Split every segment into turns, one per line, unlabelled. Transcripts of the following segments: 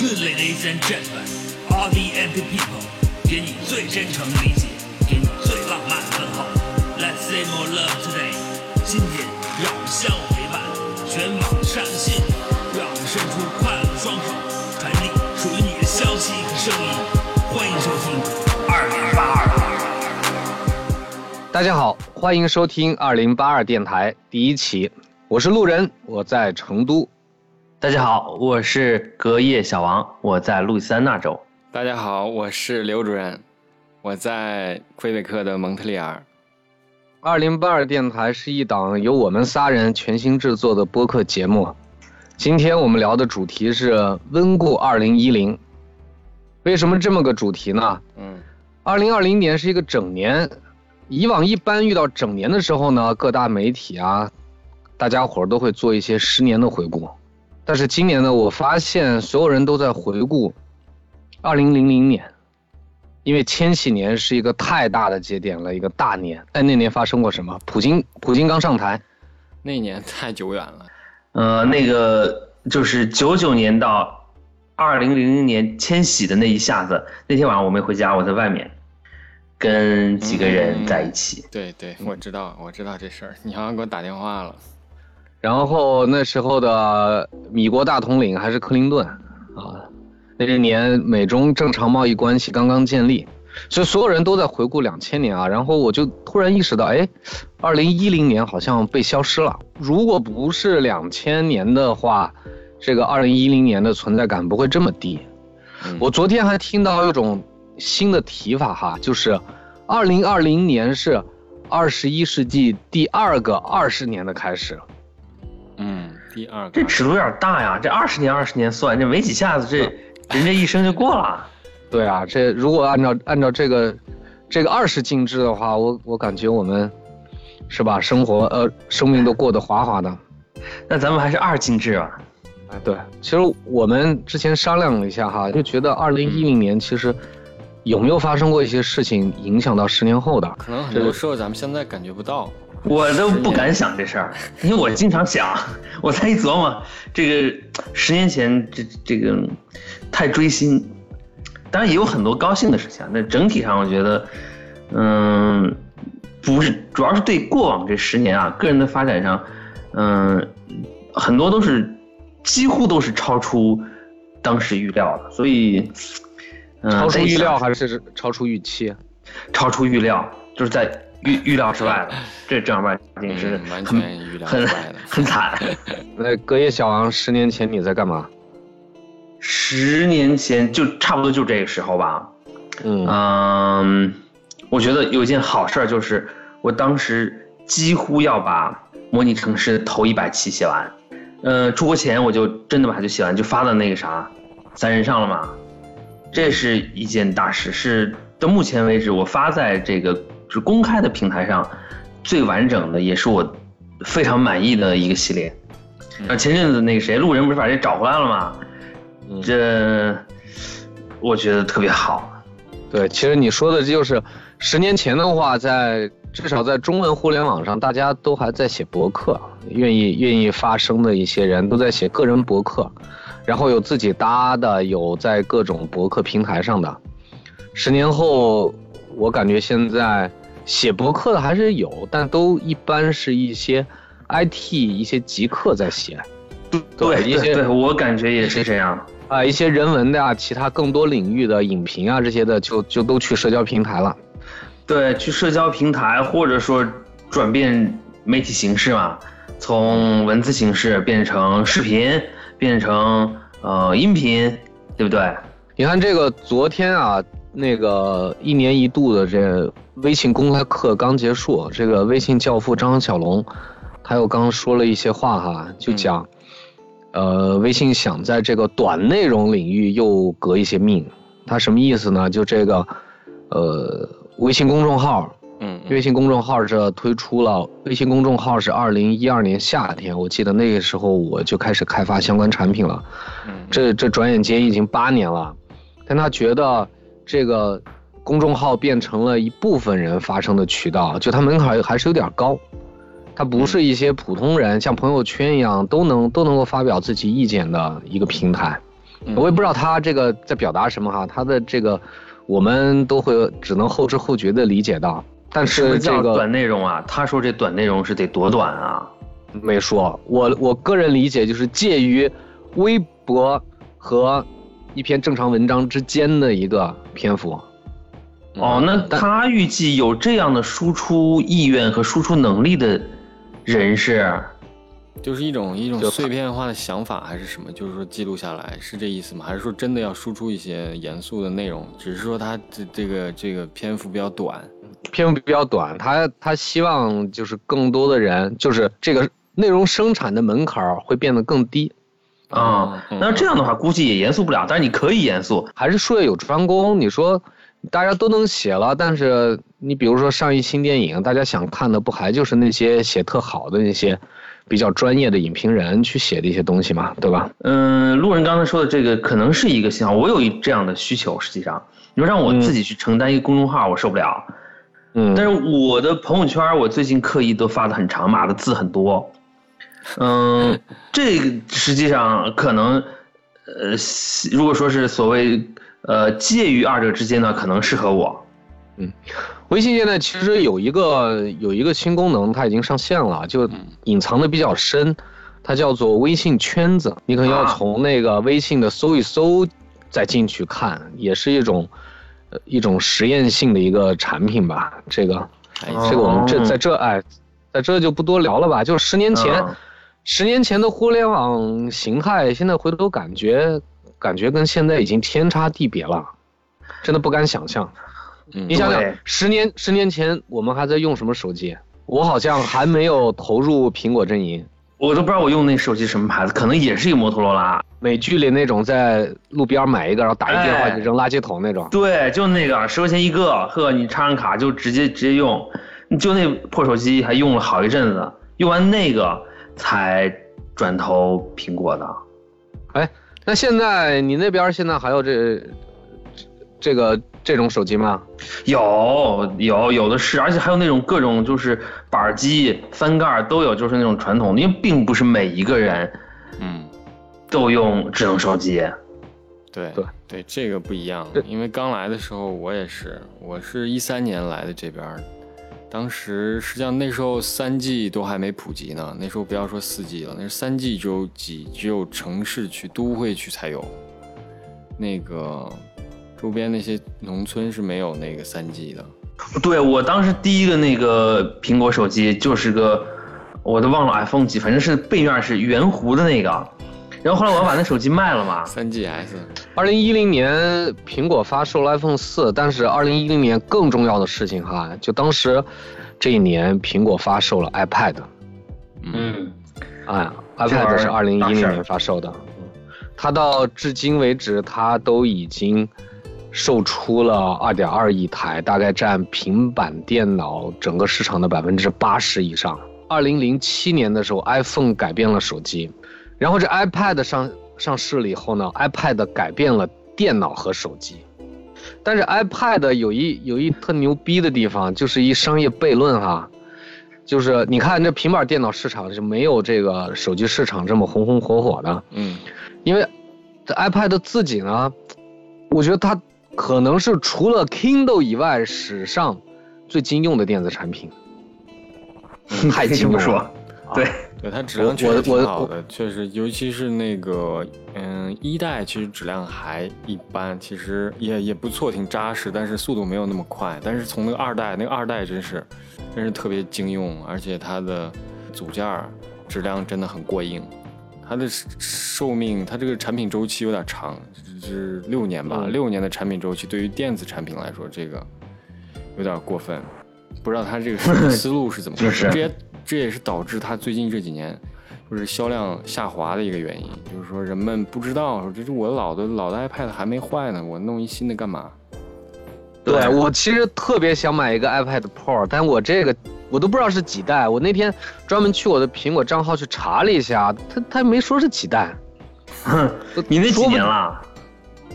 Good ladies and gentlemen, all the empty people，给你最真诚理解，给你最浪漫的问候。Let's say more love today。今天让我们相互陪伴，全网上线，让我们伸出快乐的双手，传递属于你的消息和声音。欢迎收听二零八二。
大家好，欢迎收听二零八二电台第一期，我是路人，我在成都。
大家好，我是隔夜小王，我在路易斯安那州。
大家好，我是刘主任，我在魁北克的蒙特利尔。
二零八二电台是一档由我们仨人全新制作的播客节目。今天我们聊的主题是温故二零一零。为什么这么个主题呢？
嗯，
二零二零年是一个整年，以往一般遇到整年的时候呢，各大媒体啊，大家伙儿都会做一些十年的回顾。但是今年呢，我发现所有人都在回顾二零零零年，因为千禧年是一个太大的节点了，一个大年。哎，那年发生过什么？普京，普京刚上台，
那年太久远了。
呃，那个就是九九年到二零零零年千禧的那一下子，那天晚上我没回家，我在外面跟几个人在一起。
对对，我知道，我知道这事儿，你好像给我打电话了。
然后那时候的米国大统领还是克林顿，啊，那一年美中正常贸易关系刚刚建立，所以所有人都在回顾两千年啊。然后我就突然意识到，哎，二零一零年好像被消失了。如果不是两千年的话，这个二零一零年的存在感不会这么低。我昨天还听到一种新的提法哈，就是二零二零年是二十一世纪第二个二十年的开始。
嗯，第二个
这尺度有点大呀，这二十年二十年算，这没几下子，这 人这一生就过了。
对啊，这如果按照按照这个这个二十进制的话，我我感觉我们是吧，生活呃生命都过得滑滑的。
那咱们还是二进制吧。
哎，对，其实我们之前商量了一下哈，就觉得二零一零年其实有没有发生过一些事情影响到十年后的？
可能很多时候咱们现在感觉不到。
我都不敢想这事儿，因为我经常想，我再一琢磨，这个十年前这这个太追星，当然也有很多高兴的事情。那整体上我觉得，嗯，不是，主要是对过往这十年啊，个人的发展上，嗯，很多都是几乎都是超出当时预料的，所以，
嗯，超出预料还是超出预期？
超出预料，就是在。预预料之外的，这正儿八经是
完全预料之外的，
很惨。
那隔夜小王，十年前你在干嘛？
十年前就差不多就这个时候吧。
嗯，
我觉得有一件好事就是，我当时几乎要把模拟城市头一百期写完。嗯，出国前我就真的把它就写完，就发到那个啥三人上了嘛。这是一件大事，是到目前为止我发在这个。是公开的平台上最完整的，也是我非常满意的一个系列。啊，前阵子那个谁，路人不是把这找回来了吗？这我觉得特别好。
对，其实你说的这就是十年前的话，在至少在中文互联网上，大家都还在写博客，愿意愿意发声的一些人都在写个人博客，然后有自己搭的，有在各种博客平台上的。十年后，我感觉现在。写博客的还是有，但都一般是一些 IT 一些极客在写，
对一些，对我感觉也是这样
啊，一些人文的呀，其他更多领域的影评啊这些的，就就都去社交平台了。
对，去社交平台或者说转变媒体形式嘛，从文字形式变成视频，变成呃音频，对不对？
你看这个昨天啊，那个一年一度的这。微信公开课刚结束，这个微信教父张小龙，他又刚说了一些话哈，就讲，呃，微信想在这个短内容领域又革一些命，他什么意思呢？就这个，呃，微信公众号，
嗯，
微信公众号这推出了，微信公众号是二零一二年夏天，我记得那个时候我就开始开发相关产品了，
嗯，
这这转眼间已经八年了，但他觉得这个。公众号变成了一部分人发声的渠道，就它门槛还是有点高，它不是一些普通人像朋友圈一样都能都能够发表自己意见的一个平台。
嗯
我也不知道他这个在表达什么哈，他的这个我们都会只能后知后觉的理解到，但
什么
是这个
叫短内容啊？他说这短内容是得多短啊？
没说，我我个人理解就是介于微博和一篇正常文章之间的一个篇幅。
哦，那他预计有这样的输出意愿和输出能力的人是，
就是一种一种碎片化的想法，还是什么？就是说记录下来，是这意思吗？还是说真的要输出一些严肃的内容？只是说他这这个这个篇幅比较短，
篇幅比较短，他他希望就是更多的人，就是这个内容生产的门槛儿会变得更低，
啊、
嗯
那这样的话估计也严肃不了，但是你可以严肃。
还是术业有专攻。你说大家都能写了，但是你比如说上一新电影，大家想看的不还就是那些写特好的那些比较专业的影评人去写的一些东西嘛，对吧？
嗯，路人刚才说的这个可能是一个信号，我有一这样的需求。实际上，你说让我自己去承担一个公众号，我受不了。
嗯，
但是我的朋友圈，我最近刻意都发的很长，码的字很多。嗯，这个实际上可能，呃，如果说是所谓呃介于二者之间呢，可能适合我。
嗯微信现在其实有一个有一个新功能，它已经上线了，就隐藏的比较深，它叫做微信圈子。你可能要
啊
从那个微信的搜一搜，再进去看，也是一种呃一种实验性的一个产品吧。这个
哎
哦
这个我们这在这哎，在这就不多聊了吧。就十年前，
嗯
十年前的互联网形态，现在回头感觉感觉跟现在已经天差地别了，真的不敢想象。
嗯
你想想，十年十年前我们还在用什么手机？我好像还没有投入苹果阵营。
我都不知道我用那手机什么牌子，可能也是一个摩托罗拉。
美剧里那种在路边买一个，然后打一电话
哎
就扔垃圾桶那种。
对，就那个十块钱一个，呵，你插上卡就直接直接用。就那破手机还用了好一阵子，用完那个才转投苹果的。
哎，那现在你那边现在还有这这个这种手机吗？
有有有的是，而且还有那种各种就是板儿机、翻盖儿都有，就是那种传统的，因为并不是每一个人
嗯，
都用智能手机。
对
对
对，这个不一样
对。
因为刚来的时候我也是，我是一三年来的这边儿，当时实际上那时候三 G 都还没普及呢，那时候不要说四 G 了，那是三 G 只有几只有城市区、都会区才有，那个周边那些农村是没有那个三 G 的。
对我当时第一个那个苹果手机就是个，我都忘了 iPhone 几，反正是背面是圆弧的那个。然后后来我要把那手机卖了嘛，
三 GS，
二零一零年苹果发售了 iPhone 四，但是二零一零年更重要的事情哈，就当时这一年苹果发售了 iPad，
嗯，
哎，iPad 是二零一零年发售的，嗯它到至今为止，它都已经售出了二点二亿台，大概占平板电脑整个市场的百分之八十以上。二零零七年的时候，iPhone 改变了手机，然后这 iPad 上上市了以后呢，iPad 改变了电脑和手机。但是 iPad 有一有一特牛逼的地方，就是一商业悖论哈，就是你看这平板电脑市场是没有这个手机市场这么红红火火的，
嗯
因为这 iPad 自己呢，我觉得它可能是除了 Kindle 以外史上最经用的电子产品，太
这
经用了
么说。对，
它质量确实挺好的，确实，尤其是那个，嗯，一代其实质量还一般，其实也也不错，挺扎实，但是速度没有那么快。但是从那个二代，那个二代真是，真是特别经用，而且它的组件质量真的很过硬。它的寿命，它这个产品周期有点长，是六年吧，
嗯
六年的产品周期，对于电子产品来说，这个有点过分。不知道他这个 思路是怎么回事，
就是
这也这也是导致它最近这几年就是销量下滑的一个原因。就是说人们不知道，说这是我老的老的 iPad 还没坏呢，我弄一新的干嘛？
对我其实特别想买一个 iPad Pro，但我这个我都不知道是几代。我那天专门去我的苹果账号去查了一下，他他没说是几代。
你那几年了？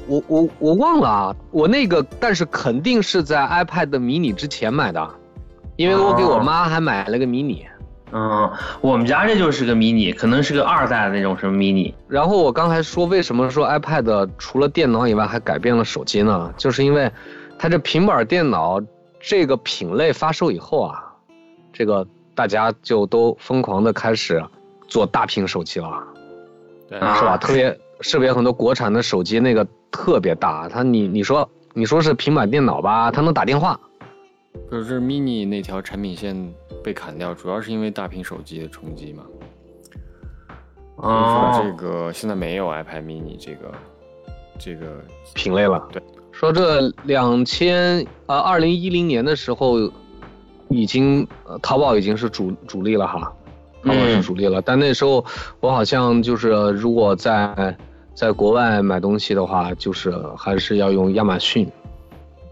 我我我忘了啊，我那个但是肯定是在 iPad mini 之前买的，因为我给我妈还买了个迷你。
嗯，我们家这就是个 mini，可能是个二代的那种什么 mini。
然后我刚才说为什么说 iPad 除了电脑以外还改变了手机呢？就是因为它这平板电脑这个品类发售以后啊，这个大家就都疯狂的开始做大屏手机了，
对
啊
是吧？特别特别很多国产的手机那个特别大，它你你说你说是平板电脑吧，它能打电话，
就是 mini 那条产品线被砍掉，主要是因为大屏手机的冲击嘛。所以说这
哦，
个现在没有 iPad mini 这个这个
品类了。
对，
说这两千呃二零一零年的时候，已经呃淘宝已经是主主力了哈，淘宝是
嗯
主力了。但那时候我好像就是如果在在国外买东西的话，就是还是要用亚马逊。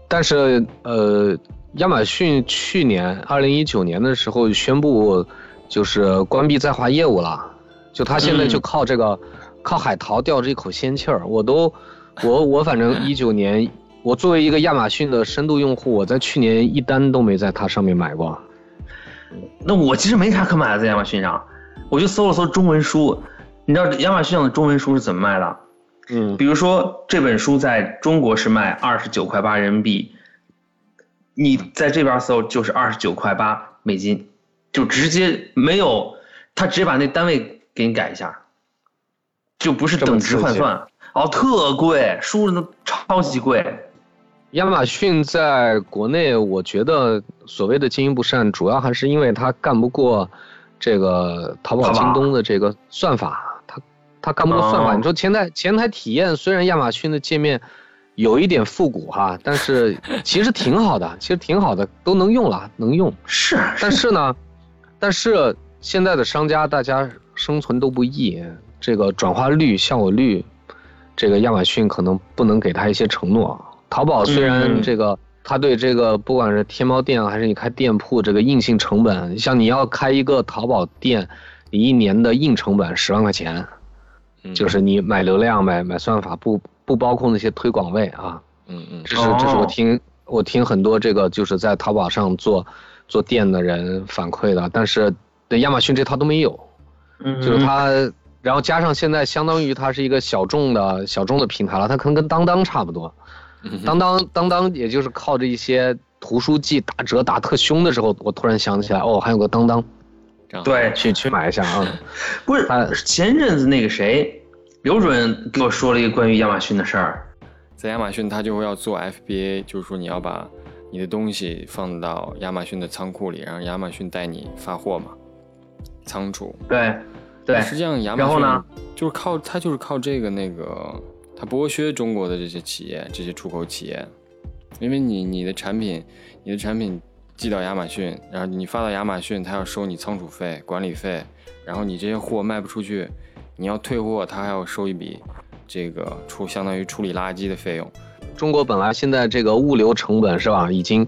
但是呃，亚马逊去年二零一九年的时候宣布就是关闭在华业务了，就他现在就
嗯
靠这个、靠海淘吊着一口仙气儿。我都我我反正 一九年，我作为一个亚马逊的深度用户，我在去年一单都没在它上面买过。
那我其实没啥可买的，在亚马逊上，我就搜了搜中文书。你知道亚马逊上的中文书是怎么卖的？
嗯，
比如说这本书在中国是卖二十九块八人民币，你在这边搜就是二十九块八美金，就直接没有，他直接把那单位给你改一下，就不是等值换算，哦，特贵，书都超级贵。
亚马逊在国内，我觉得所谓的经营不善，主要还是因为它干不过这个淘宝、
淘宝
京东的这个算法，它它干不过算法。
哦
你说前台前台体验，虽然亚马逊的界面有一点复古哈，但是其实挺好的，其实挺好的，都能用了，能用。
是，
但是呢，但是现在的商家大家生存都不易，这个转化率、效果率，这个亚马逊可能不能给他一些承诺。淘宝虽然
嗯
这个，他对这个不管是天猫店还是你开店铺，这个硬性成本，像你要开一个淘宝店，你一年的硬成本十万块钱，
嗯
就是你买流量、买买算法，不不包括那些推广位啊。
嗯嗯。
这是这是我
哦。
听我听很多这个就是在淘宝上做做店的人反馈的，但是对亚马逊这套都没有，
嗯
就是它，然后加上现在相当于它是一个小众的小众的平台了，它可能跟当当差不多，
嗯。
当当当当也就是靠着一些图书季打折打特凶的时候，我突然想起来哦，还有个当当，
这样
对，
去去买一下啊，
不是
他
前阵子那个谁，刘主任给我说了一个关于亚马逊的事儿。
在亚马逊，他就会要做 FBA，就是说你要把你的东西放到亚马逊的仓库里，然后亚马逊带你发货嘛，仓储。
对，对，
实际上亚马逊
然后呢
就是靠它就是靠这个那个，它剥削中国的这些企业、这些出口企业，因为你你的产品，你的产品寄到亚马逊，然后你发到亚马逊，他要收你仓储费、管理费，然后你这些货卖不出去，你要退货，他还要收一笔这个处相当于处理垃圾的费用。
中国本来现在这个物流成本是吧，已经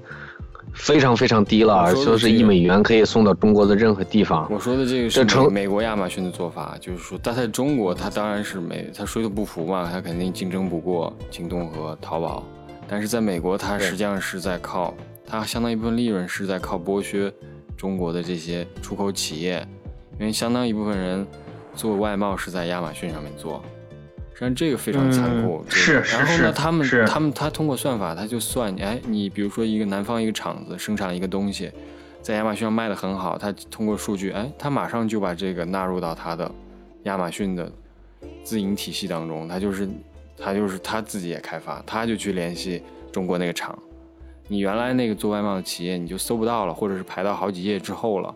非常非常低了，
我说的
说是一美元可以送到中国的任何地方。
我说的这个是美美国亚马逊的做法，就是说，但在中国，它当然是美，它水土不服嘛，它肯定竞争不过京东和淘宝。但是在美国，它实际上是在靠它相当一部分利润是在靠剥削中国的这些出口企业，因为相当一部分人做外贸是在亚马逊上面做，实际上这个非常残酷。
嗯是是
然后呢，他们他们他通过算法，他就算，哎，你比如说一个南方一个厂子生产一个东西，在亚马逊上卖的很好，他通过数据，哎，他马上就把这个纳入到他的亚马逊的自营体系当中，他就是他就是他自己也开发，他就去联系中国那个厂，你原来那个做外贸的企业你就搜不到了，或者是排到好几页之后了，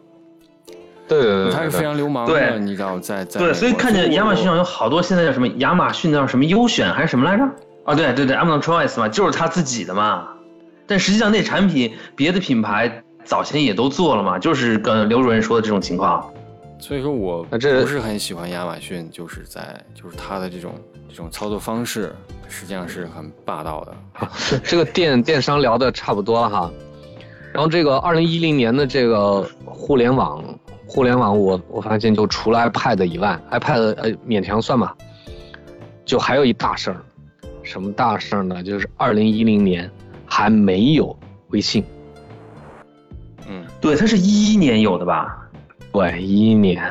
对对对，
他是非常流氓
对
的，你知道，在在
对，所以看见亚马逊上有好多现在叫什么亚马逊叫什么优选还是什么来着？啊，对对对，Amazon Choice 嘛，就是他自己的嘛。但实际上那产品别的品牌早前也都做了嘛，就是跟刘主任说的这种情况。
所以说我
那这
不是很喜欢亚马逊，就是在就是他的这种这种操作方式，实际上是很霸道的。
这个电电商聊的差不多了哈，然后这个二零一零年的这个互联网，互联网我我发现就除了 iPad 以外，iPad 呃勉强算吧，就还有一大事儿，什么大事儿呢？就是二零一零年还没有微信，
嗯，
对，它是一一年有的吧？
对，一一年，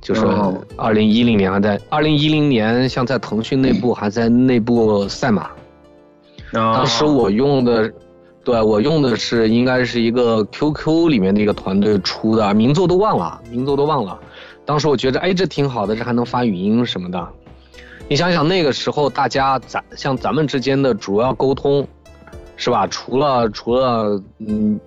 就是
哦
二零一零年还在二零一零年，像在腾讯内部还在内部赛马。
当
当时我用的，对我用的是应该是一个 QQ 里面的一个团队出的，名字都忘了，名字都忘了。当时我觉着，哎，这挺好的，这还能发语音什么的。你想想那个时候，大家咱像咱们之间的主要沟通，是吧？除了除了嗯，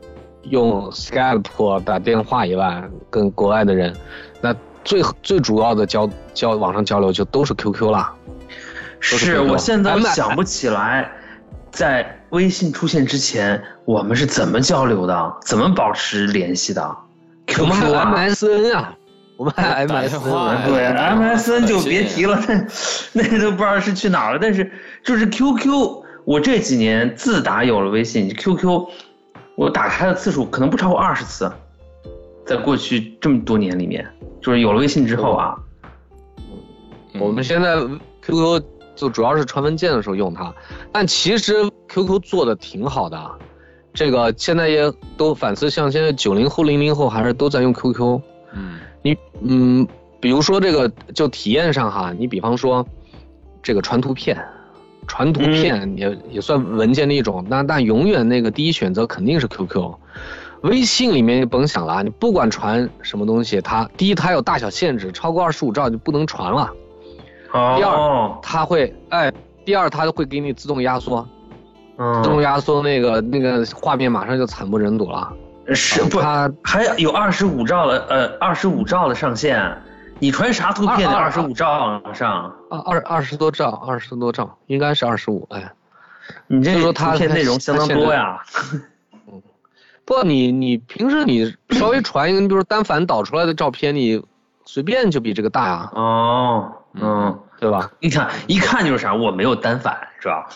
用 Skype 打电话以外，跟国外的人，那最最主要的交交网上交流就都是 QQ 啦。是
我现在想不起来，在微信出现之前，我们是怎么交流的，怎么保持联系的？
我们还有
？QQ 啊
，MSN 啊，我们还有
打电
MSN
对
打
，MSN 就别提了，那 那都不知道是去哪了。但是就是 QQ，我这几年自打有了微信，QQ 我打开的次数可能不超过二十次，在过去这么多年里面，就是有了微信之后啊，
嗯。
我们现在 QQ 就主要是传文件的时候用它，但其实 QQ 做的挺好的，这个现在也都反思，像现在九零后、零零后还是都在用 QQ。
嗯
你嗯，比如说这个就体验上哈，你比方说这个传图片，传图片也、也算文件的一种，那但永远那个第一选择肯定是 QQ。微信里面你甭想了啊，你不管传什么东西，它第一它有大小限制，超过二十五兆就不能传了。第二
哦，
它会哎，第二它会给你自动压缩，
嗯
自动压缩那个那个画面马上就惨不忍睹了。
是不？
它
还有二十五兆的呃二十五兆的上限，你传啥图片得
二
十五兆往上？
二二二十多兆，二十多兆，应该是二十五哎。
你这
就说它
图片内容相当多呀。
不，你你平时你稍微传一个，你比如单反导出来的照片，你随便就比这个大呀，
哦，嗯，
对吧？
你看一看就是啥，我没有单反是吧？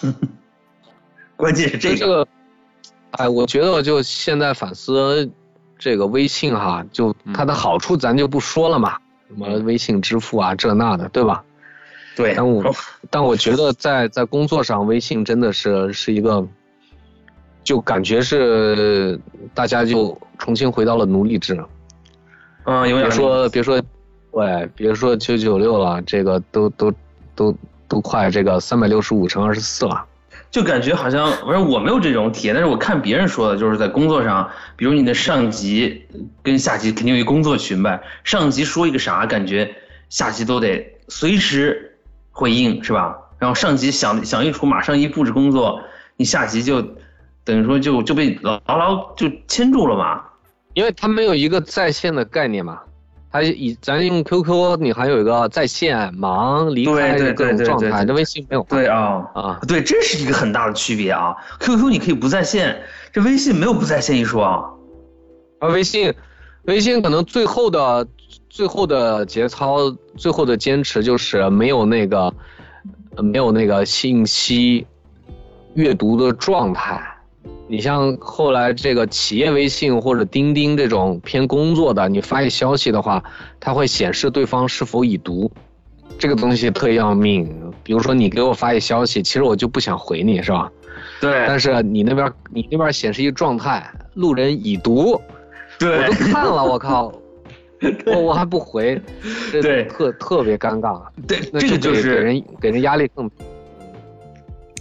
关键是这个，
这个，哎，我觉得就现在反思这个微信哈，就它的好处咱就不说了嘛，什么微信支付啊这那的，对吧？
对，
但我但我觉得在在工作上，微信真的是是一个，就感觉是大家就重新回到了奴隶制。
嗯，有
别
点
说别说，对，别说九九六了，这个都都都都快这个三百六十五乘二十四了。
就感觉好像，反正我没有这种体验，但是我看别人说的，就是在工作上，比如你的上级跟下级肯定有一工作群呗，上级说一个啥，感觉下级都得随时回应，是吧？然后上级想想一出，马上一布置工作，你下级就等于说就就被牢牢就牵住了嘛。
因为他没有一个在线的概念嘛，它以咱用 QQ，你还有一个在线、忙、离开各种状态，
对对对对
这微信没有。
对啊，
啊，
对，这是一个很大的区别啊。QQ 你可以不在线，这微信没有不在线一说啊。
啊微信，微信可能最后的最后的节操，最后的坚持就是没有那个呃没有那个信息阅读的状态。你像后来这个企业微信或者钉钉这种偏工作的，你发一消息的话，它会显示对方是否已读，这个东西特要命。比如说你给我发一消息，其实我就不想回你是吧？
对
但是你那边你那边显示一个状态，路人已读，我都看了，我靠，我我还不回，这
对
特特别尴尬。
对，
那
这个就是
给给人给人压力更。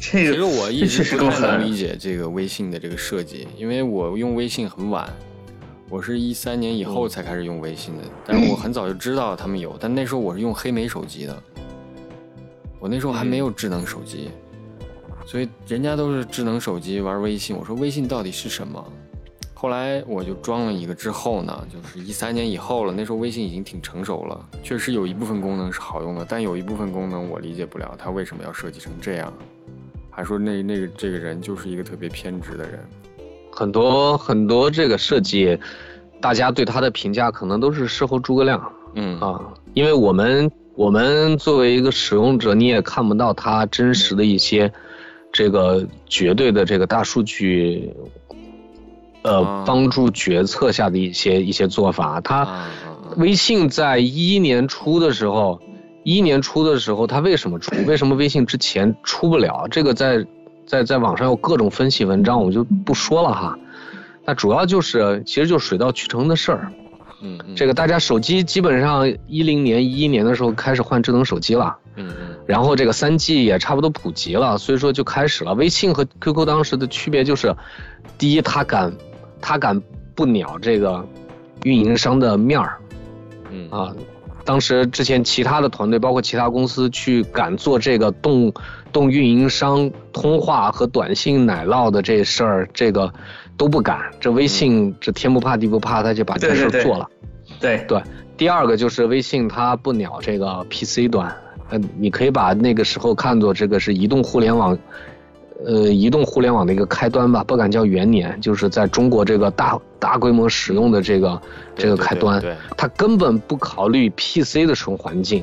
这个
其实我一直不太能理解这个微信的这个设计，因为我用微信很晚，我是一三年以后才开始用微信的，但是我很早就知道他们有，但那时候我是用黑莓手机的，我那时候还没有智能手机，所以人家都是智能手机玩微信，我说微信到底是什么？后来我就装了一个之后呢，就是一三年以后了，那时候微信已经挺成熟了，确实有一部分功能是好用的，但有一部分功能我理解不了，它为什么要设计成这样？还说那那个这个人就是一个特别偏执的人。
很多很多这个设计，大家对他的评价可能都是事后诸葛亮
嗯
啊，因为我们我们作为一个使用者，你也看不到他真实的一些这个绝对的这个大数据，呃
啊，
帮助决策下的一些一些做法。
他！
微信在一一年初的时候，一一年初的时候，它为什么出？为什么微信之前出不了？这个在在在网上有各种分析文章，我就不说了哈。那主要就是，其实就是水到渠成的事儿。
嗯嗯，
这个大家手机基本上一零年、一一年的时候开始换智能手机了，
嗯嗯
然后这个三 G 也差不多普及了，所以说就开始了。微信和 QQ 当时的区别就是，第一，它敢，它敢不鸟这个运营商的面儿
嗯
啊。当时之前其他的团队，包括其他公司去敢做这个动动运营商通话和短信奶酪的这事儿，这个都不敢。这微信这天不怕地不怕，他就把这事
对对对
儿做了。
对
对，第二个就是微信它不鸟这个 PC 端，嗯，你可以把那个时候看作这个是移动互联网，呃，移动互联网的一个开端吧，不敢叫元年，就是在中国这个大大规模使用的这个这个开端，
对，
它根本不考虑 PC 的使用环境，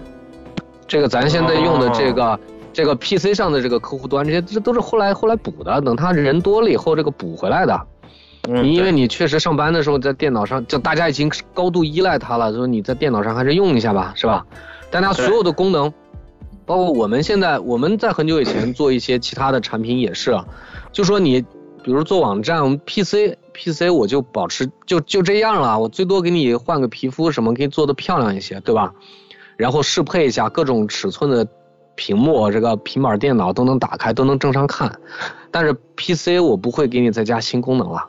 这个咱现在用的这个。这个 PC 上的这个客户端，这些这都是后来后来补的，等他人多了以后，这个补回来的。
嗯
你因为你确实上班的时候在电脑上，就大家已经高度依赖它了，说你在电脑上还是用一下吧，是吧？但它所有的功能，包括我们现在我们在很久以前做一些其他的产品也是，啊就说你比如做网站，我们 PC PC 我就保持就就这样了，我最多给你换个皮肤什么，给你做的漂亮一些，对吧？然后适配一下各种尺寸的屏幕，这个平板电脑都能打开，都能正常看。但是 PC 我不会给你再加新功能了。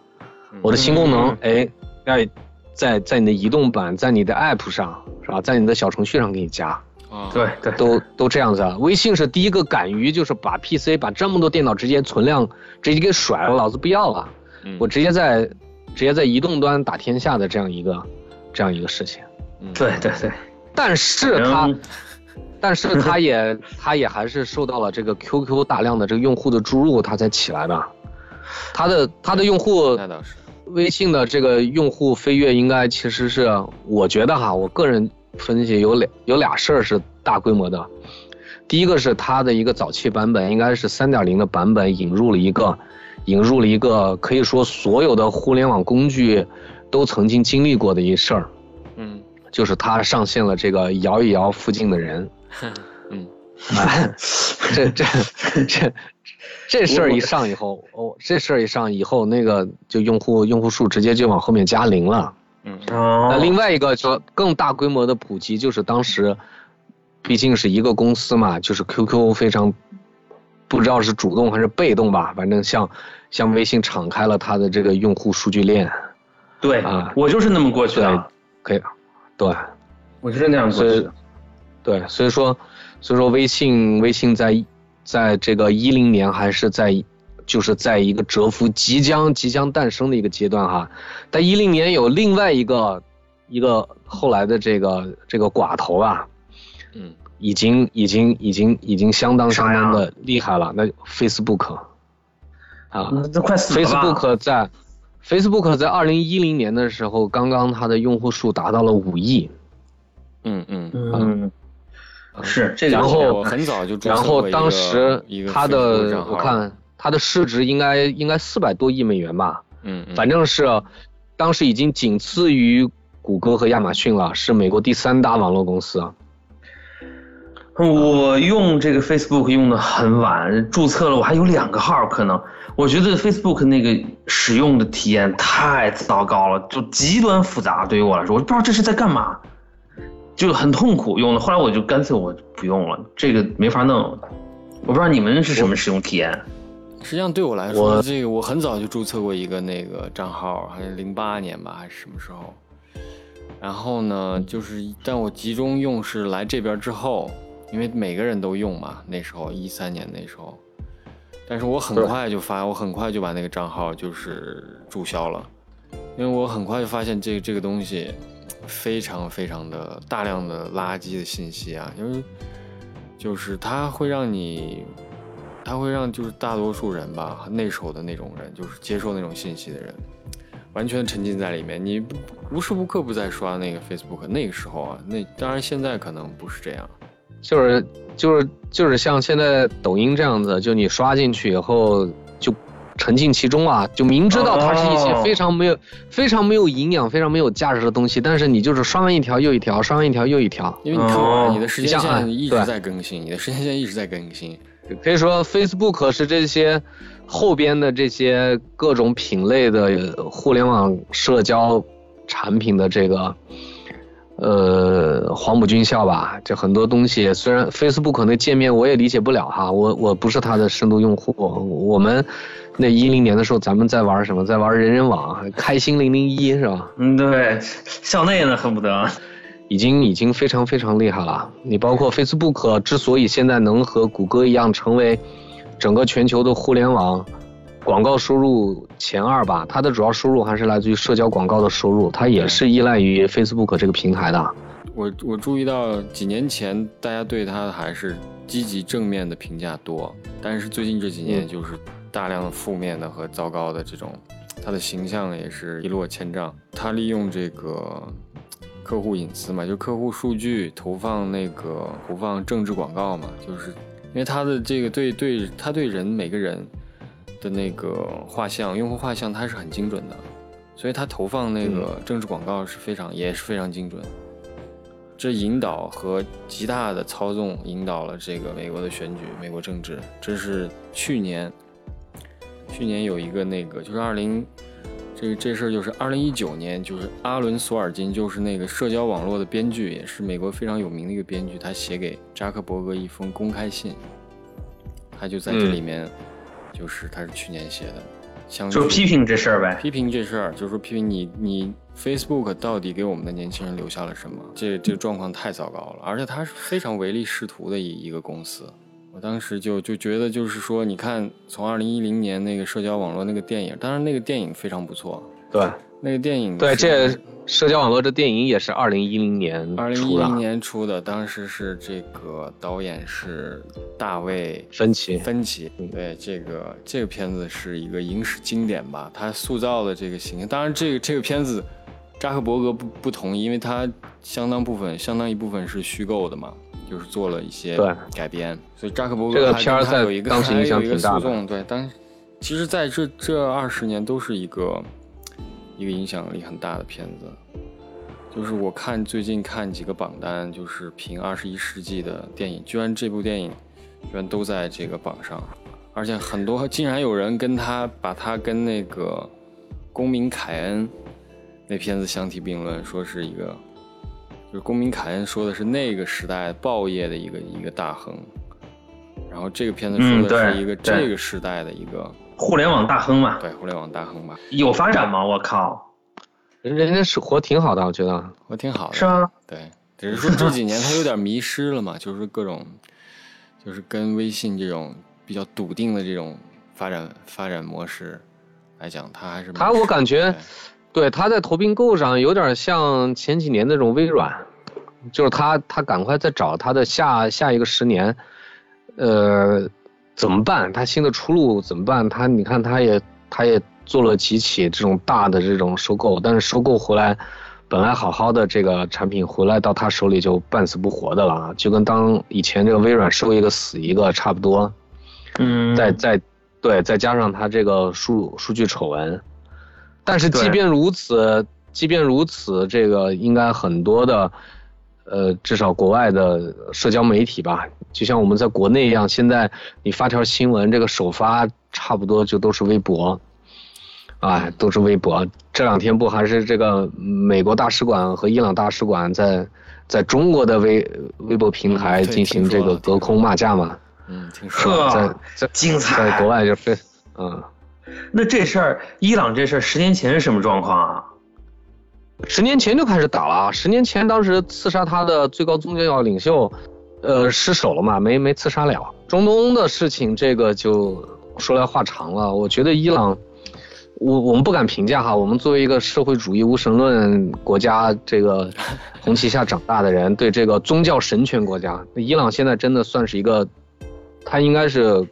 我的新功能，哎，在在在你的移动版，在你的 App 上，是吧？在你的小程序上给你加，
啊，
对对
都都这样子啊。微信是第一个敢于就是把 PC 把这么多电脑直接存量直接给甩了，老子不要了，
嗯
我直接在直接在移动端打天下的这样一个这样一个事情。
嗯
对对对，
但是它
嗯，
但是他也 他也还是受到了这个 QQ 大量的这个用户的注入，它才起来的。他的他的用户
那倒是，
微信的这个用户飞跃应该其实是，我觉得哈，我个人分析有两有俩事儿是大规模的。第一个是它的一个早期版本，应该是三点零的版本引入了一个，引入了一个可以说所有的互联网工具都曾经经历过的一事儿，
嗯
就是它上线了这个摇一摇附近的人。
嗯
哎，这这这这事儿一上以后，哦，这事儿一上以后，那个就用户用户数直接就往后面加零了。
嗯。
哦，
那另外一个说更大规模的普及，就是当时毕竟是一个公司嘛，就是 QQ 非常不知道是主动还是被动吧，反正像像微信敞开了它的这个用户数据链，
对
啊。
我就是那么过去的，，
可以，对。
我就是那样过
所以
去的。，
对，所以说，所以说微信微信在在这个一零年还是在就是在一个蛰伏即将即将诞生的一个阶段哈。但一零年有另外一个一个后来的这个这个寡头啊，
嗯
已经已经已经已经相当相当的厉害了，那 Facebook 啊
那都快死了。
，Facebook 在 Facebook 在二零一零年的时候，刚刚它的用户数达到了五亿。
嗯嗯，
嗯，是这个。
然后
我很早就注册
然后
过一个
当时
一个
它的我看它的市值应该应该四百多亿美元吧，
嗯嗯，
反正是当时已经仅次于谷歌和亚马逊了，是美国第三大网络公司。
我用这个 Facebook 用的很晚，注册了我还有两个号，可能我觉得 Facebook 那个使用的体验太糟糕了，就极端复杂，对于我来说，我不知道这是在干嘛，就很痛苦用了。后来我就干脆我不用了，这个没法弄。我不知道你们是什么使用体验。
实际上对我来说，这个我很早就注册过一个那个账号，好像零八年吧，还是什么时候。然后呢，就是但我集中用是来这边之后，因为每个人都用嘛，那时候一三年那时候。但是我很快就发，我很快就把那个账号就是注销了，因为我很快就发现这个这个东西非常非常的大量的垃圾的信息啊，因为就是它会让你它会让就是大多数人吧，那时候的那种人，就是接受那种信息的人，完全沉浸在里面。你不无时无刻不在刷那个 Facebook。那个时候啊，那当然现在可能不是这样。
就是就是就是像现在抖音这样子，就你刷进去以后就沉浸其中啊，就明知道它是一些
哦
非常没有、非常没有营养、非常没有价值的东西，但是你就是刷完一条又一条，刷完一条又一条。
因为你看你的时间线一直在更新，你的时间线一直在更新。
可以说，Facebook 是这些后边的这些各种品类的互联网社交产品的这个呃黄埔军校吧，这很多东西虽然 Facebook 那界面我也理解不了哈，我我不是它的深度用户，我们那一零年的时候咱们在玩什么，在玩人人网，开心零零一是吧？
嗯，对，校内呢恨不得。
已经已经非常非常厉害了。你包括 Facebook 之所以现在能和谷歌一样成为整个全球的互联网广告收入前二吧，它的主要收入还是来自于社交广告的收入，它也是依赖于 Facebook 这个平台的。
我我注意到几年前大家对它还是积极正面的评价多，但是最近这几年就是大量的负面的和糟糕的这种，它的形象也是一落千丈。它利用这个。客户隐私嘛，就客户数据投放那个投放政治广告嘛，就是因为他的这个对对，他对人每个人的那个画像用户画像他是很精准的，所以他投放那个政治广告是非常也是非常精准。这引导和极大的操纵引导了这个美国的选举，美国政治。这是去年，去年有一个那个就是二零。这个这事儿就是二零一九年，就是阿伦索尔金，就是那个社交网络的编剧，也是美国非常有名的一个编剧。他写给扎克伯格一封公开信，他就在这里面，就是他是去年写的，
就批评这事儿呗，
批评这事儿，就是说批评你你 Facebook 到底给我们的年轻人留下了什么？这这个状况太糟糕了，而且他是非常唯利是图的一一个公司。我当时就就觉得，就是说，你看，从二零一零年那个社交网络那个电影，当然那个电影非常不错。
对，
那个电影。
对，这社交网络这电影也是二零一零年
二零一零年出的，当时是这个导演是大卫
芬奇。
芬奇，对，这个这个片子是一个影史经典吧？他塑造的这个形象，当然这个这个片子，扎克伯格不不同意，因为他相当部分相当一部分是虚构的嘛。就是做了一些改编，所以扎克伯格
这个片儿
在有一个
当时影响挺大
的。对，当其实在这这二十年都是一个一个影响力很大的片子。就是我看最近看几个榜单，就是评二十一世纪的电影，居然这部电影居然都在这个榜上，而且很多竟然有人跟他把他跟那个《公民凯恩》那片子相提并论，说是一个。就是公民凯恩说的是那个时代报业的一个一个大亨，然后这个片子说的是一个这个时代的一个
互联网大亨嘛？
对，互联网大亨嘛？
有发展吗？我靠，
人人家是活挺好的，我觉得
活挺好的。
是吗？
对，只是说这几年他有点迷失了嘛，就是各种，就是跟微信这种比较笃定的这种发展发展模式来讲，他还是
他我感觉。对，他在投并购上有点像前几年那种微软，就是他他赶快再找他的下下一个十年，呃，怎么办？他新的出路怎么办？他你看他也他也做了几起这种大的这种收购，但是收购回来，本来好好的这个产品回来到他手里就半死不活的了，就跟当以前这个微软收一个死一个差不多。
嗯。
再再对，再加上他这个数数据丑闻。但是即便如此，即便如此，这个应该很多的，呃，至少国外的社交媒体吧，就像我们在国内一样，现在你发条新闻，这个首发差不多就都是微博，啊，都是微博。这两天不还是这个美国大使馆和伊朗大使馆在在中国的微微博平台进行这个隔空骂架嘛？
嗯，听说
在在
精彩，
在国外就非嗯。
那这事儿，伊朗这事儿十年前是什么状况啊？
十年前就开始打了。十年前当时刺杀他的最高宗教领袖，呃，失手了嘛，没没刺杀了。中东的事情，这个就说来话长了。我觉得伊朗，我我们不敢评价哈。我们作为一个社会主义无神论国家，这个红旗下长大的人，对这个宗教神权国家，伊朗现在真的算是一个，它应该是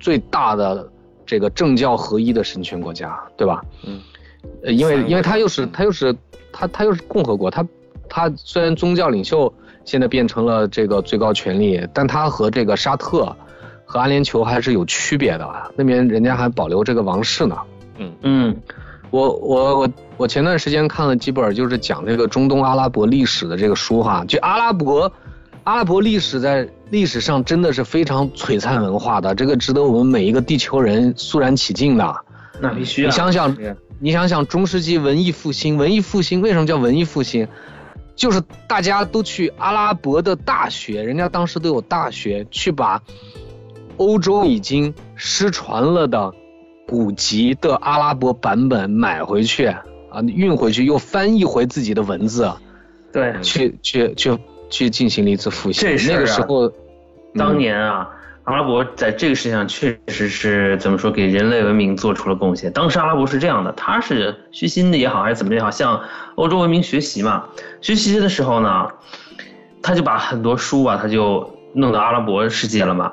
最大的。这个政教合一的神权国家，对吧？
嗯，
呃，因为因为他又是他又是他他又是共和国，他他虽然宗教领袖现在变成了这个最高权力，但他和这个沙特和阿联酋还是有区别的，那边人家还保留这个王室呢。
嗯
嗯，
我我我我前段时间看了几本就是讲这个中东阿拉伯历史的这个书哈，就阿拉伯。阿拉伯历史在历史上真的是非常璀璨文化的，这个值得我们每一个地球人肃然起敬的。
那必须啊！
你想想，你想想中世纪文艺复兴，文艺复兴为什么叫文艺复兴？就是大家都去阿拉伯的大学，人家当时都有大学，去把欧洲已经失传了的古籍的阿拉伯版本买回去啊，运回去又翻译回自己的文字，
对，
去去去去进行了一次复兴。
这啊
那个时候，
当年啊，阿拉伯在这个世界上确实是怎么说，给人类文明做出了贡献。当时阿拉伯是这样的，他是虚心的也好，还是怎么也好，向欧洲文明学习嘛。学习的时候呢，他就把很多书啊，他就弄到阿拉伯世界了嘛。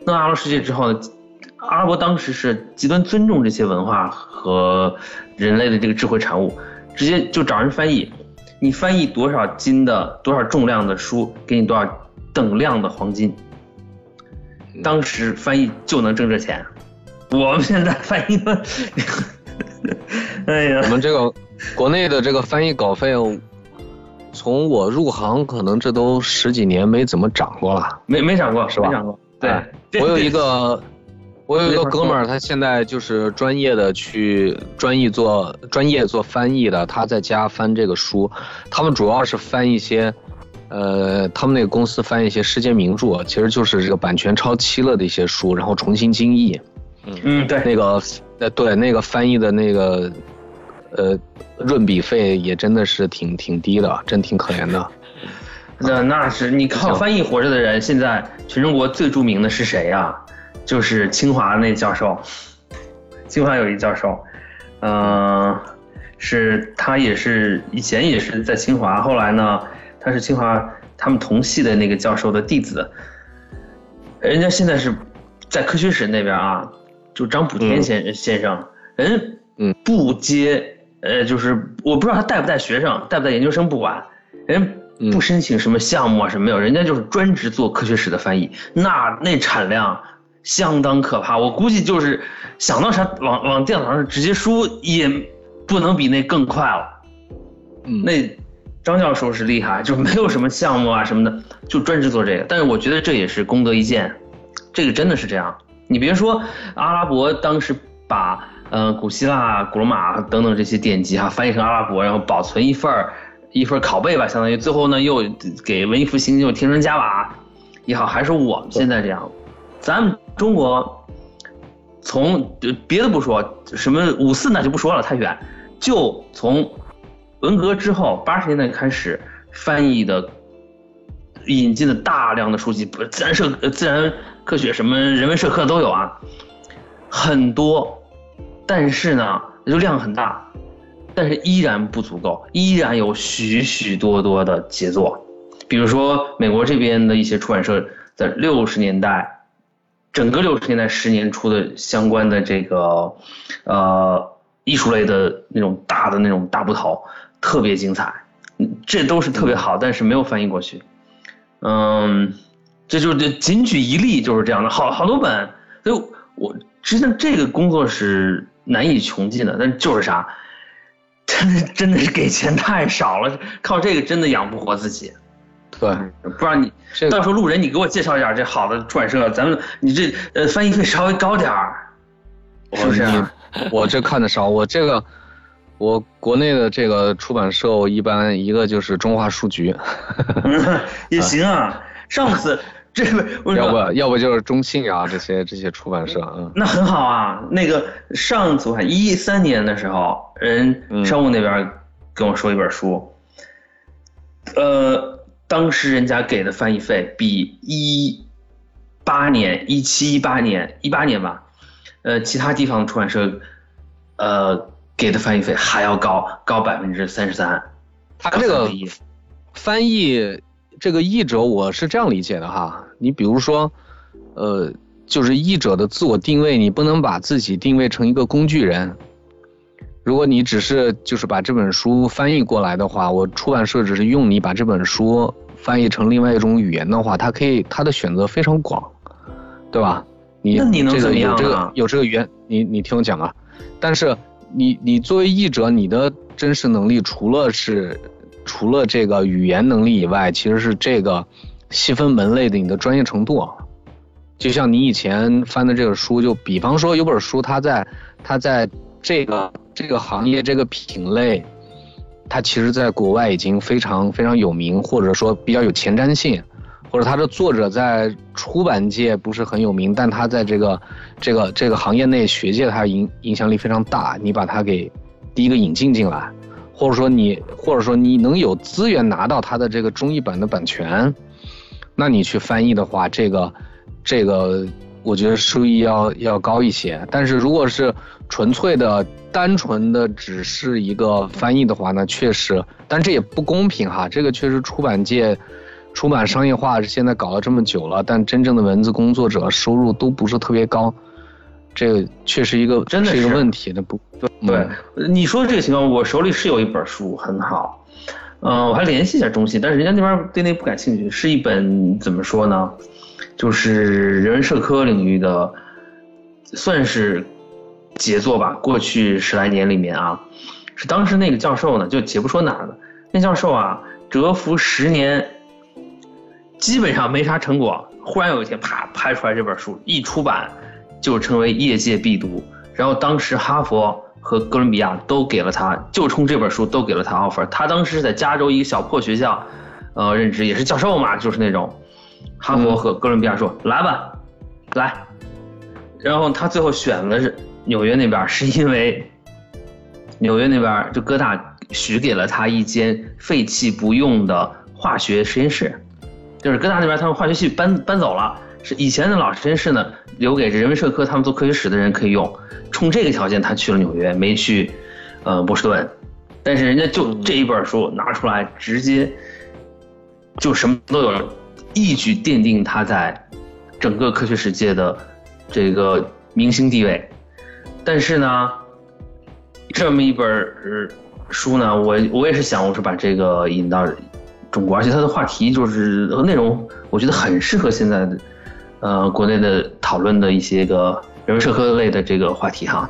弄到阿拉伯世界之后呢，阿拉伯当时是极端尊重这些文化和人类的这个智慧产物，直接就找人翻译。你翻译多少斤的多少重量的书，给你多少等量的黄金。当时翻译就能挣这钱，我们现在翻译的，哎呀。
我，们这个国内的这个翻译稿费，从我入行可能这都十几年没怎么涨过了。
没没涨过
是吧？
没涨过，对
哎，我有一个，我有一个哥们儿，他现在就是专业的去专业做专业做翻译的，他在家翻这个书，他们主要是翻一些，呃，他们那个公司翻译一些世界名著，其实就是这个版权超期了的一些书，然后重新精译，
嗯对，
那个，呃，对，那个翻译的那个，呃，润笔费也真的是挺挺低的，真挺可怜的。
那那是你靠翻译活着的人，现在全中国最著名的是谁呀、就是清华那教授，清华有一教授，嗯、是他也是以前也是在清华，后来呢，他是清华他们同系的那个教授的弟子，人家现在是在科学史那边啊，就张补天先、先生，人
嗯
不接，呃，就是我不知道他带不带学生，带不带研究生不管，人不申请什么项目啊什么没有，人家就是专职做科学史的翻译，那那产量相当可怕，我估计就是想到啥往往电脑上直接输也不能比那更快了。
嗯，
那张教授是厉害，就没有什么项目啊什么的，就专职做这个。但是我觉得这也是功德一件，这个真的是这样。你别说阿拉伯当时把呃古希腊、古罗马等等这些典籍哈、翻译成阿拉伯，然后保存一份儿一份儿拷贝吧，相当于最后呢又给文艺复兴又添砖加瓦也好，还是我们现在这样，咱们中国从别的不说，什么五四那就不说了，太远，就从文革之后八十年代开始翻译的。引进的大量的书籍，自然社、自然科学、什么人文社科都有啊，很多，但是呢，就量很大，但是依然不足够，依然有许许多多的杰作，比如说美国这边的一些出版社在六十年代，整个六十年代十年出的相关的这个呃艺术类的那种大的那种大部头，特别精彩，嗯这都是特别好，但是没有翻译过去。嗯，这就是仅举一例就是这样的，好好多本，所以我实际上这个工作是难以穷尽的，但就是啥，真的真的是给钱太少了，靠这个真的养不活自己。
对，
不然你
这个
到时候路人你给我介绍一下这好的出版社，咱们你这呃翻译费稍微高点儿，是不是啊？
我这看的少，我这个我国内的这个出版社，我一般一个就是中华书局，
也行啊。上次 这个
要不要不就是中信啊这些这些出版社，嗯。
那很好啊。那个上次我看一三年的时候，人
嗯
商务那边跟我说一本书，呃，当时人家给的翻译费比一八年、一七、一八年、一八年吧，呃，其他地方的出版社，呃，给的翻译费还要高，高百分之三十三。
他这个翻译这个译者，我是这样理解的哈。你比如说，呃，就是译者的自我定位，你不能把自己定位成一个工具人。如果你只是就是把这本书翻译过来的话，我出版社只是用你把这本书翻译成另外一种语言的话，它可以它的选择非常广，对吧？你
那你能
这个
怎么样
有这个
啊
有这个原你你听我讲啊，但是你你作为译者，你的真实能力除了是除了这个语言能力以外，其实是这个细分门类的你的专业程度。就像你以前翻的这个书，就比方说有本书，它在它在这个这个行业这个品类，它其实在国外已经非常非常有名，或者说比较有前瞻性，或者它的作者在出版界不是很有名，但他在这个这个这个行业内学界他影影响力非常大，你把它给第一个引进进来，或者说你或者说你能有资源拿到它的这个中译本的版权，那你去翻译的话，这个这个我觉得收益要要高一些。但是如果是纯粹的、单纯的只是一个翻译的话，那确实，但这也不公平哈。这个确实出版界出版商业化现在搞了这么久了，但真正的文字工作者收入都不是特别高，这个确实一个
真的
是一个问题。那不
对，你说的这个情况，我手里是有一本书很好，嗯、我还联系一下中信，但是人家那边对那不感兴趣，是一本怎么说呢，就是人文社科领域的，算是杰作吧。过去十来年里面啊，是当时那个教授呢，就且不说哪儿的，那教授啊，蛰伏十年，基本上没啥成果，忽然有一天啪拍出来这本书，一出版就成为业界必读。然后当时哈佛和哥伦比亚都给了他，就冲这本书都给了他 offer。他当时是在加州一个小破学校，呃，任职也是教授嘛，就是那种。哈佛和哥伦比亚说、来吧，来。然后他最后选的是纽约那边，是因为纽约那边就哥大许给了他一间废弃不用的化学实验室，就是哥大那边他们化学系搬搬走了，是以前的老实验室呢留给人文社科他们做科学史的人可以用。冲这个条件，他去了纽约，没去呃波士顿。但是人家就这一本书拿出来，直接就什么都有，一举奠定他在整个科学史界的这个明星地位。但是呢，这么一本呃书呢，我我也是想，我是把这个引到中国，而且它的话题就是和内容，我觉得很适合现在的呃国内的讨论的一些个人文社科类的这个话题哈。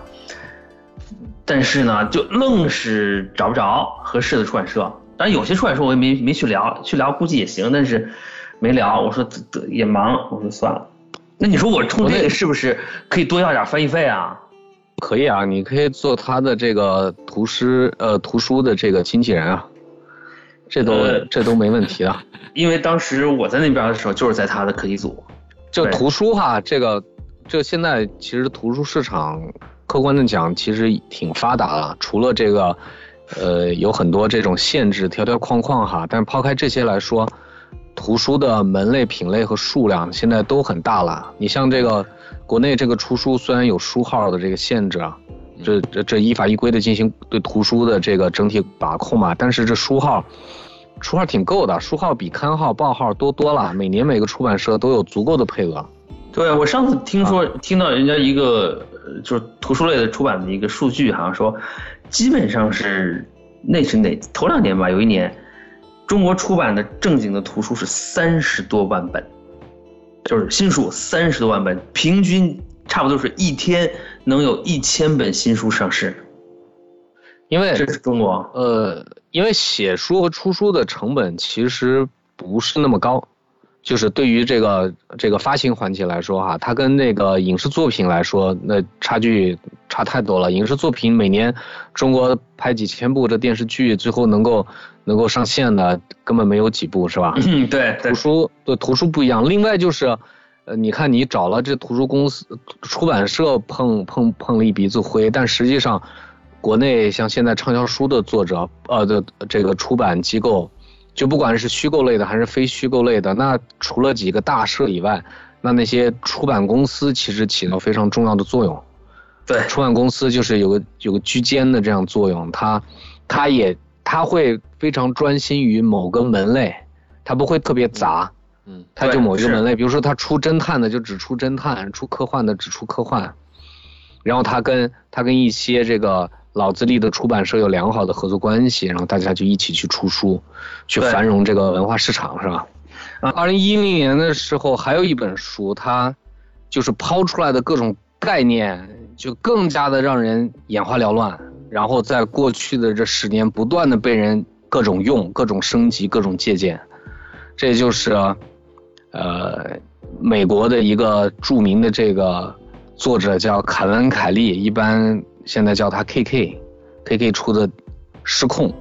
但是呢，就愣是找不着合适的出版社。当然，有些出版社我也没没去聊，去聊估计也行，但是没聊。我说得得也忙，我说算了。那你说我冲这个是不是可以多要点翻译费啊？
可以啊，你可以做他的这个图师呃图书的这个经纪人啊，这都、
呃
这都没问题的。
因为当时我在那边的时候，就是在他的课题组。
就图书哈，这个这现在其实图书市场，客观的讲，其实挺发达了。除了这个，呃，有很多这种限制条条框框哈，但抛开这些来说，图书的门类、品类和数量现在都很大了。你像这个国内这个出书，虽然有书号的这个限制啊，这这这依法依规的进行对图书的这个整体把控嘛，但是这书号。书号挺够的，书号比刊号、报号多多了。每年每个出版社都有足够的配额。
对，我上次听说、听到人家一个就是图书类的出版的一个数据，好像说，基本上是那是哪头两年吧，有一年中国出版的正经的图书是三十多万本，就是新书三十多万本，平均差不多是一天能有一千本新书上市，
因为
这是中国。
呃，因为写书和出书的成本其实不是那么高，就是对于这个这个发行环节来说哈，它跟那个影视作品来说，那差距差太多了。影视作品每年中国拍几千部的电视剧，最后能够能够上线的根本没有几部，是吧？
嗯，对对
图，书对图书不一样。另外就是，呃，你看你找了这图书公司、出版社碰碰碰了一鼻子灰，但实际上，国内像现在畅销书的作者，呃的这个出版机构，就不管是虚构类的还是非虚构类的，那除了几个大社以外，那那些出版公司其实起到非常重要的作用。
对
出版公司就是有个有个居间的这样作用，它它也它会非常专心于某个门类，它不会特别杂，
嗯，
它就某一个门类，比如说它出侦探的就只出侦探，出科幻的只出科幻，然后它跟它跟一些这个老资历的出版社有良好的合作关系，然后大家就一起去出书，去繁荣这个文化市场，是吧？
啊
二零一零年的时候，还有一本书，它就是抛出来的各种概念，就更加的让人眼花缭乱。然后在过去的这十年，不断的被人各种用、各种升级、各种借鉴。这就是，呃，美国的一个著名的这个作者叫凯文·凯利，一般现在叫他 KK。KK 出的《失控》，《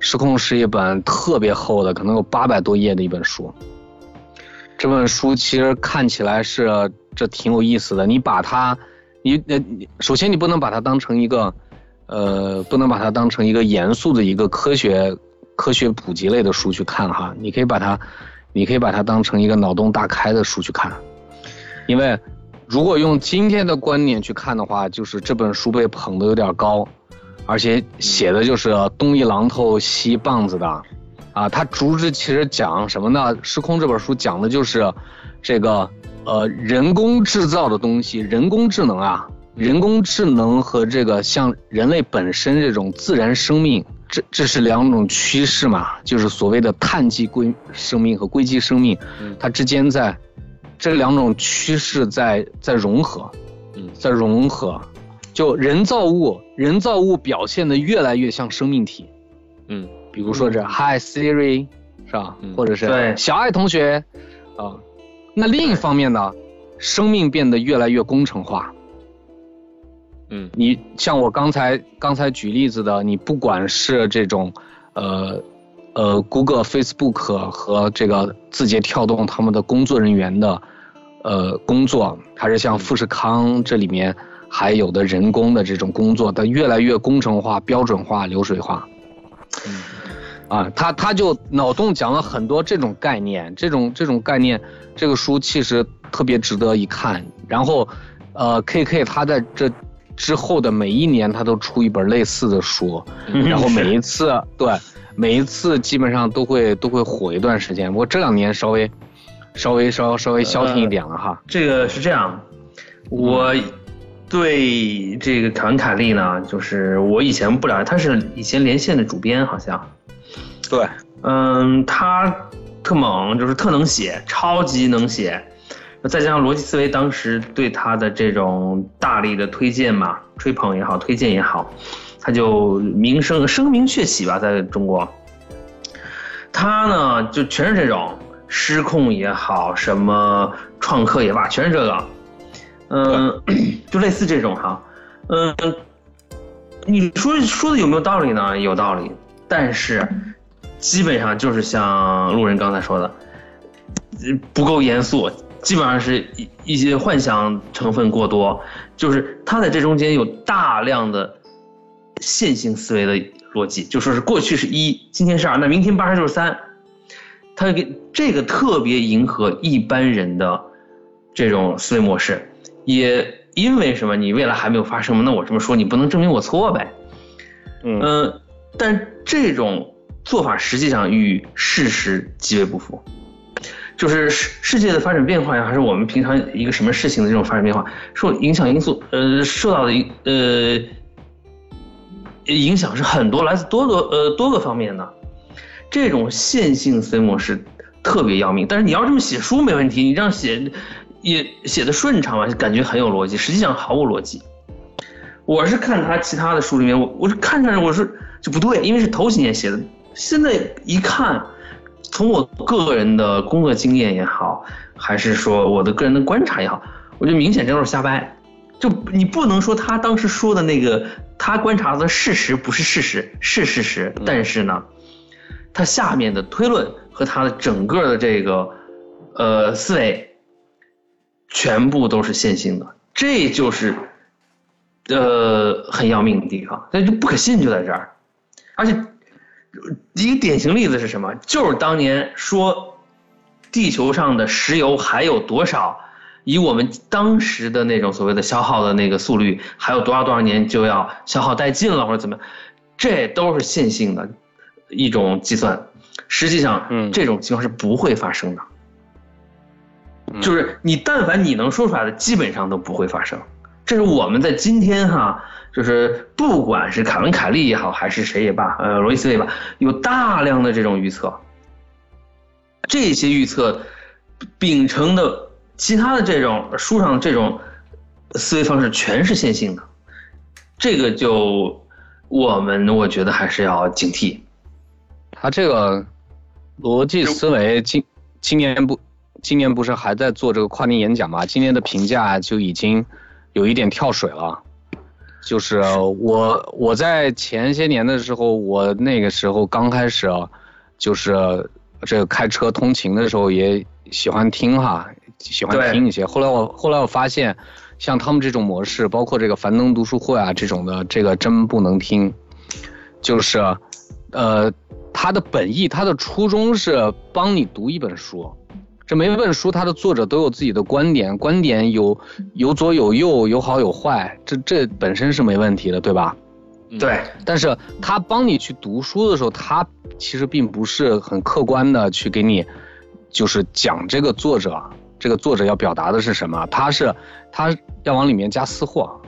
失控》是一本特别厚的，可能有八百多页的一本书。这本书其实看起来是这挺有意思的，你把它，你呃，首先你不能把它当成一个，呃，不能把它当成一个严肃的一个科学科学普及类的书去看哈，你可以把它，你可以把它当成一个脑洞大开的书去看，因为如果用今天的观念去看的话，就是这本书被捧得有点高，而且写的就是东一榔头西一棒子的。啊，它主旨其实讲什么呢？《失控》这本书讲的就是这个呃人工制造的东西，人工智能啊，人工智能和这个像人类本身这种自然生命，这这是两种趋势嘛，就是所谓的碳基硅生命和硅基生命，它之间在这两种趋势在在融合，
嗯，
在融合，就人造物，人造物表现的越来越像生命体，
嗯。
比如说这 Hi Siri，是吧？
嗯
或者是
对
小爱同学，啊，那另一方面呢，生命变得越来越工程化。
嗯
你像我刚才刚才举例子的，你不管是这种，呃，呃，Google、Facebook 和这个字节跳动他们的工作人员的，呃，工作，还是像富士康这里面还有的人工的这种工作，它越来越工程化、标准化、流水化。
嗯
啊，他他就脑洞讲了很多这种概念，这种这种概念，这个书其实特别值得一看。然后，呃，KK 他在这之后的每一年，他都出一本类似的书，
嗯
然后每一次对每一次基本上都会都会火一段时间。不过这两年稍微稍微稍稍微消停一点了哈。
这个是这样，我对这个凯文凯利呢，就是我以前不了解，他是以前连线的主编，好像，
对，
嗯，他特猛，就是特能写，超级能写，再加上逻辑思维当时对他的这种大力的推荐嘛，吹捧也好，推荐也好，他就名声声名鹊起吧，在中国。他呢，就全是这种失控也好，什么创客也罢，全是这个。嗯，就类似这种哈，嗯，你说说的有没有道理呢？有道理，但是基本上就是像路人刚才说的，呃不够严肃，基本上是一一些幻想成分过多，就是他在这中间有大量的线性思维的逻辑，就说是过去是一，今天是二，那明天八十就是三，他给这个特别迎合一般人的这种思维模式，也因为什么？你未来还没有发生嘛？那我这么说，你不能证明我错呗。
嗯
嗯，但这种做法实际上与事实极为不符。就是世世界的发展变化呀，还是我们平常一个什么事情的这种发展变化，受影响因素，呃，受到的呃影响是很多，来自多个呃多个方面的。这种线性思维模式特别要命，但是你要这么写书没问题，你这样写也写的顺畅嘛，感觉很有逻辑，实际上毫无逻辑。我是看他其他的书里面，我我是看上我是就不对，因为是头几年写的，现在一看，从我个人的工作经验也好，还是说我的个人的观察也好，我觉得明显这都是瞎掰。就你不能说他当时说的那个他观察的事实不是事实，是事实，但是呢，他下面的推论和他的整个的这个呃思维，全部都是线性的，这就是呃很要命的地方，那就不可信就在这儿，而且一个典型例子是什么？就是当年说地球上的石油还有多少，以我们当时的那种所谓的消耗的那个速率，还有多少多少年就要消耗殆尽了，或者怎么样，这都是线性的一种计算。实际上，
嗯
这种情况是不会发生的。
嗯
就是你但凡你能说出来的，基本上都不会发生。这是我们在今天哈，就是不管是凯文凯利也好，还是谁也罢，呃，罗伊斯也罢，有大量的这种预测。这些预测秉承的其他的这种书上这种思维方式全是线性的，这个就我们我觉得还是要警惕。
他这个逻辑思维今今年不今年不是还在做这个跨年演讲吗？今年的评价就已经有一点跳水了。就是我我在前些年的时候，我那个时候刚开始啊，就是这个开车通勤的时候也喜欢听哈，喜欢听一些。后来我后来我发现，像他们这种模式，包括这个樊登读书会啊这种的，这个真不能听。就是，呃，他的本意，他的初衷是帮你读一本书。这每本书，它的作者都有自己的观点，观点有有左有右，有好有坏，这这本身是没问题的，对吧？
对。
但是他帮你去读书的时候，他其实并不是很客观的去给你，就是讲这个作者，这个作者要表达的是什么，他是他要往里面加私货。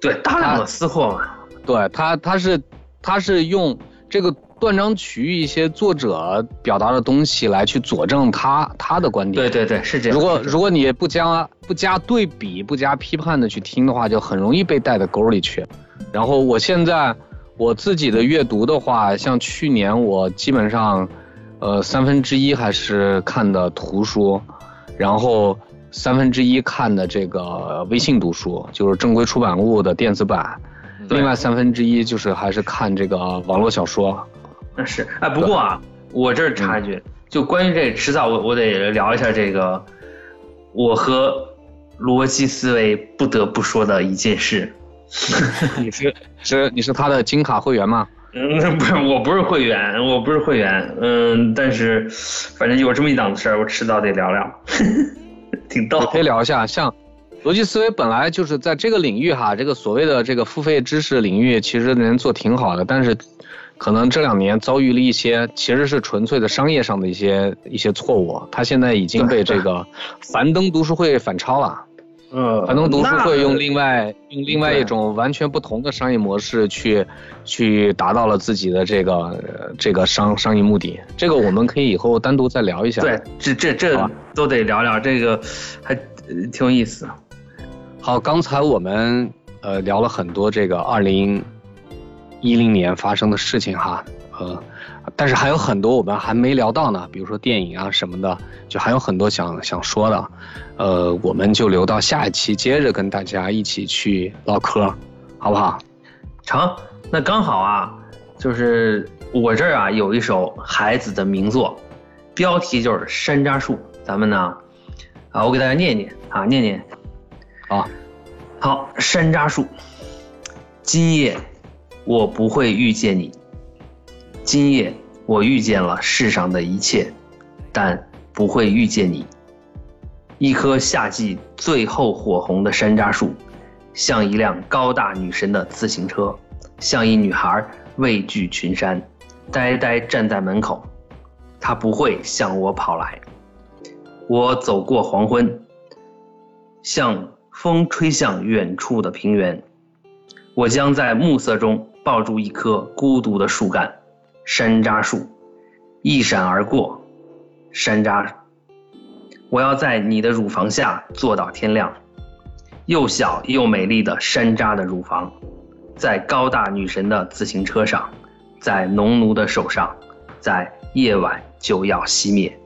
对，大量的私货嘛。
对他，他是他是用这个。断章取义一些作者表达的东西来去佐证他他的观点。
对对对，是这样。
如果如果你不加不加对比不加批判的去听的话，就很容易被带到沟里去。然后我现在我自己的阅读的话，像去年我基本上，呃三分之一还是看的图书，然后三分之一看的这个微信读书，就是正规出版物的电子版，另外三分之一就是还是看这个网络小说。
那是哎，不过啊，我这儿插一句，就关于这迟早我我得聊一下这个，我和逻辑思维不得不说的一件事。
你是是你是他的金卡会员吗？
嗯，不是，我不是会员，我不是会员。嗯，但是反正有这么一档子事儿，我迟早得聊聊，挺逗。
可以聊一下，像逻辑思维本来就是在这个领域哈，这个所谓的这个付费知识领域，其实能做挺好的，但是。可能这两年遭遇了一些，其实是纯粹的商业上的一些一些错误。他现在已经被这个樊登读书会反超了。
嗯，
樊登读书会用另外用另外一种完全不同的商业模式去去达到了自己的这个这个商商业目的。这个我们可以以后单独再聊一下。
对，这这这都得聊聊，这个还挺有意思。
好，刚才我们呃聊了很多这个二零。一零年发生的事情哈，呃，但是还有很多我们还没聊到呢，比如说电影啊什么的，就还有很多想想说的，呃，我们就留到下一期接着跟大家一起去唠嗑，好不好？
成，那刚好啊，就是我这儿啊有一首孩子的名作，标题就是《山楂树》，咱们呢，啊，我给大家念念啊，念念，
啊，
好，《山楂树》，今夜。我不会遇见你。今夜我遇见了世上的一切，但不会遇见你。一棵夏季最后火红的山楂树，像一辆高大女神的自行车，像一女孩畏惧群山，呆呆站在门口。她不会向我跑来。我走过黄昏，像风吹向远处的平原。我将在暮色中。抱住一棵孤独的树干，山楂树，一闪而过。山楂，我要在你的乳房下坐到天亮。又小又美丽的山楂的乳房，在高大女神的自行车上，在农奴的手上，在夜晚就要熄灭。